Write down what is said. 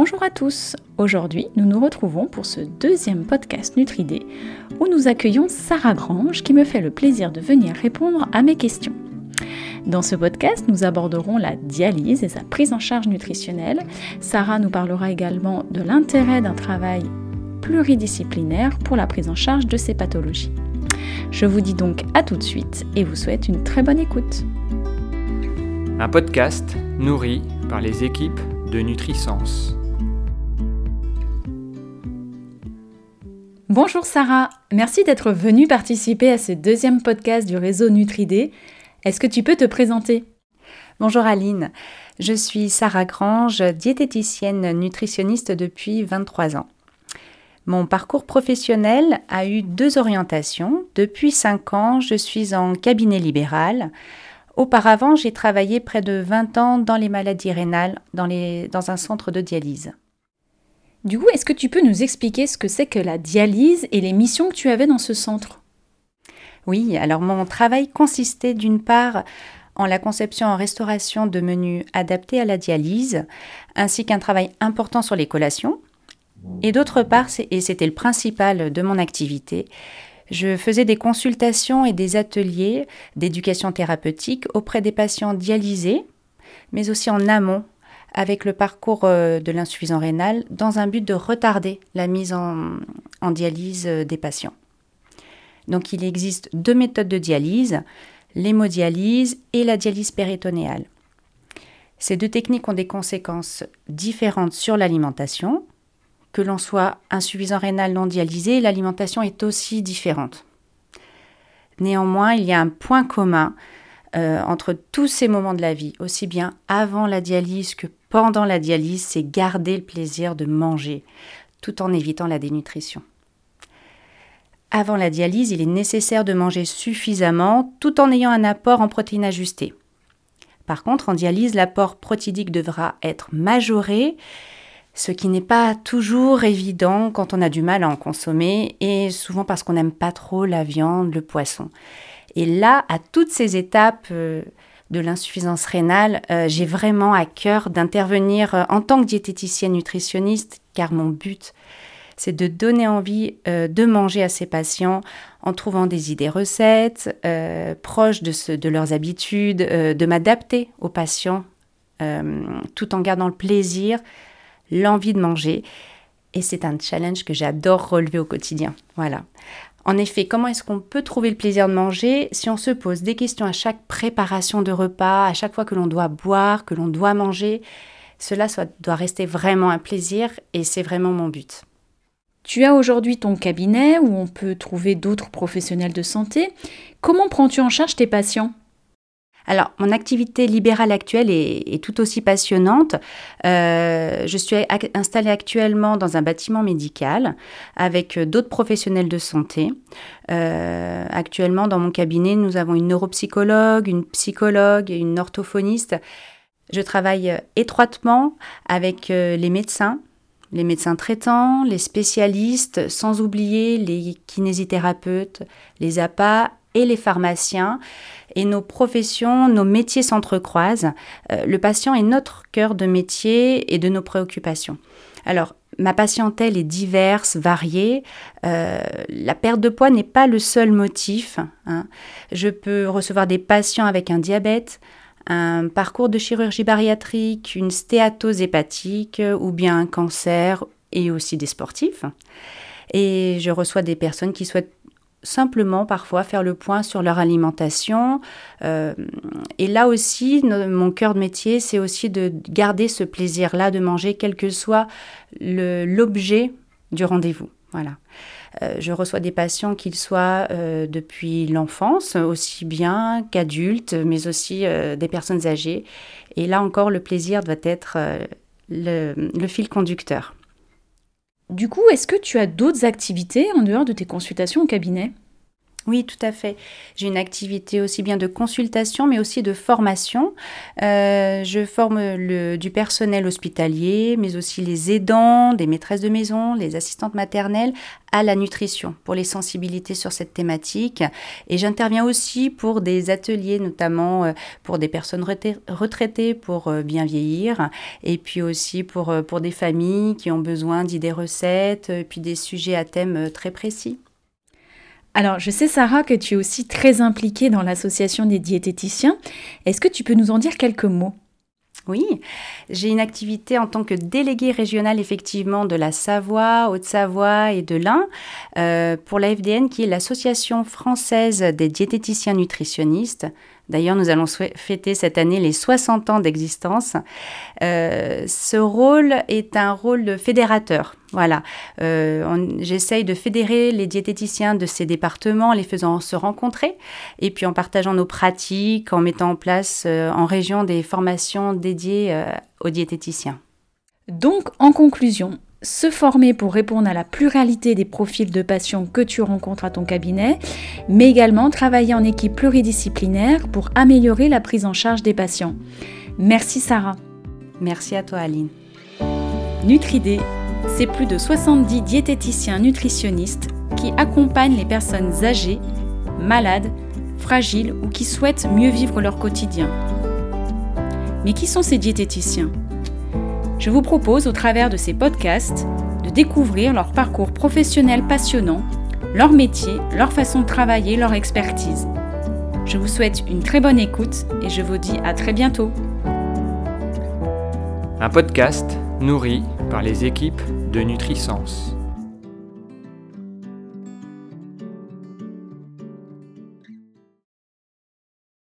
Bonjour à tous. Aujourd'hui, nous nous retrouvons pour ce deuxième podcast Nutridé où nous accueillons Sarah Grange qui me fait le plaisir de venir répondre à mes questions. Dans ce podcast, nous aborderons la dialyse et sa prise en charge nutritionnelle. Sarah nous parlera également de l'intérêt d'un travail pluridisciplinaire pour la prise en charge de ces pathologies. Je vous dis donc à tout de suite et vous souhaite une très bonne écoute. Un podcast nourri par les équipes de Nutrisens. Bonjour Sarah, merci d'être venue participer à ce deuxième podcast du réseau Nutridé. Est-ce que tu peux te présenter? Bonjour Aline, je suis Sarah Grange, diététicienne nutritionniste depuis 23 ans. Mon parcours professionnel a eu deux orientations. Depuis 5 ans, je suis en cabinet libéral. Auparavant, j'ai travaillé près de 20 ans dans les maladies rénales, dans, dans un centre de dialyse. Du coup, est-ce que tu peux nous expliquer ce que c'est que la dialyse et les missions que tu avais dans ce centre? Oui, alors mon travail consistait d'une part en la conception en restauration de menus adaptés à la dialyse, ainsi qu'un travail important sur les collations, et d'autre part, et c'était le principal de mon activité, je faisais des consultations et des ateliers d'éducation thérapeutique auprès des patients dialysés, mais aussi en amont avec le parcours euh, de l'insuffisant rénal dans un but de retarder la mise en, dialyse euh, des patients. Donc il existe deux méthodes de dialyse, l'hémodialyse et la dialyse péritonéale. Ces deux techniques ont des conséquences différentes sur l'alimentation, que l'on soit insuffisant rénal non dialysé, l'alimentation est aussi différente. Néanmoins, il y a un point commun euh, entre tous ces moments de la vie, aussi bien avant la dialyse que pendant la dialyse, c'est garder le plaisir de manger, tout en évitant la dénutrition. Avant la dialyse, il est nécessaire de manger suffisamment tout en ayant un apport en protéines ajustées. Par contre, en dialyse, l'apport protidique devra être majoré ce qui n'est pas toujours évident quand on a du mal à en consommer, et souvent parce qu'on n'aime pas trop la viande, le poisson. Et là, à toutes ces étapes euh, de l'insuffisance rénale, euh, j'ai vraiment à cœur d'intervenir euh, en tant que diététicienne nutritionniste, car mon but, c'est de donner envie de manger à ces patients en trouvant des idées recettes proches de, de, leurs habitudes, de m'adapter aux patients tout en gardant le plaisir l'envie de manger. Et c'est un challenge que j'adore relever au quotidien. Voilà. En effet, comment est-ce qu'on peut trouver le plaisir de manger si on se pose des questions à chaque préparation de repas, à chaque fois que l'on doit boire, que l'on doit manger? Cela doit rester vraiment un plaisir et c'est vraiment mon but. Tu as aujourd'hui ton cabinet où on peut trouver d'autres professionnels de santé. Comment prends-tu en charge tes patients? Alors, mon activité libérale actuelle est, tout aussi passionnante. Euh, je suis installée actuellement dans un bâtiment médical avec d'autres professionnels de santé. Euh, actuellement, dans mon cabinet, nous avons une neuropsychologue, une psychologue et une orthophoniste. Je travaille étroitement avec euh, les médecins, les médecins traitants, les spécialistes, sans oublier les kinésithérapeutes, les APA et les pharmaciens. Et nos professions, nos métiers s'entrecroisent. Euh, le patient est notre cœur de métier et de nos préoccupations. Alors, ma patientèle est diverse, variée. Euh, la perte de poids n'est pas le seul motif. Hein. Je peux recevoir des patients avec un diabète, un parcours de chirurgie bariatrique, une stéatose hépatique ou bien un cancer et aussi des sportifs. Et je reçois des personnes qui souhaitent simplement parfois faire le point sur leur alimentation. Euh, et là aussi, mon cœur de métier, c'est aussi de garder ce plaisir-là de manger, quel que soit l'objet du rendez-vous. Voilà. Euh, je reçois des patients, qu'ils soient euh, depuis l'enfance, aussi bien qu'adultes, mais aussi des personnes âgées. Et là encore, le plaisir doit être le fil conducteur. Du coup, est-ce que tu as d'autres activités en dehors de tes consultations au cabinet? Oui, tout à fait. J'ai une activité aussi bien de consultation, mais aussi de formation. Euh, je forme du personnel hospitalier, mais aussi les aidants, des maîtresses de maison, les assistantes maternelles à la nutrition, pour les sensibilités sur cette thématique. Et j'interviens aussi pour des ateliers, notamment euh, pour des personnes retraitées pour euh, bien vieillir, et puis aussi pour, pour des familles qui ont besoin d'idées recettes, puis des sujets à thème très précis. Alors, je sais, Sarah, que tu es aussi très impliquée dans l'association des diététiciens. Est-ce que tu peux nous en dire quelques mots? Oui, j'ai une activité en tant que déléguée régionale effectivement de la Savoie, Haute-Savoie et de l'Ain euh, pour la FDN qui est l'Association française des diététiciens nutritionnistes. D'ailleurs, nous allons fêter cette année les 60 ans d'existence. Euh, ce rôle est un rôle de fédérateur. Voilà, euh, j'essaye de fédérer les diététiciens de ces départements, les faisant se rencontrer, et puis en partageant nos pratiques, en mettant en place euh, en région des formations dédiées aux diététiciens. Donc, en conclusion, se former pour répondre à la pluralité des profils de patients que tu rencontres à ton cabinet, mais également travailler en équipe pluridisciplinaire pour améliorer la prise en charge des patients. Merci Sarah. Merci à toi Aline. Nutridé, c'est plus de 70 diététiciens nutritionnistes qui accompagnent les personnes âgées, malades, fragiles ou qui souhaitent mieux vivre leur quotidien. Mais qui sont ces diététiciens? Je vous propose, au travers de ces podcasts, de découvrir leur parcours professionnel passionnant, leur métier, leur façon de travailler, leur expertise. Je vous souhaite une très bonne écoute et je vous dis à très bientôt. Un podcast nourri par les équipes de Nutrisens.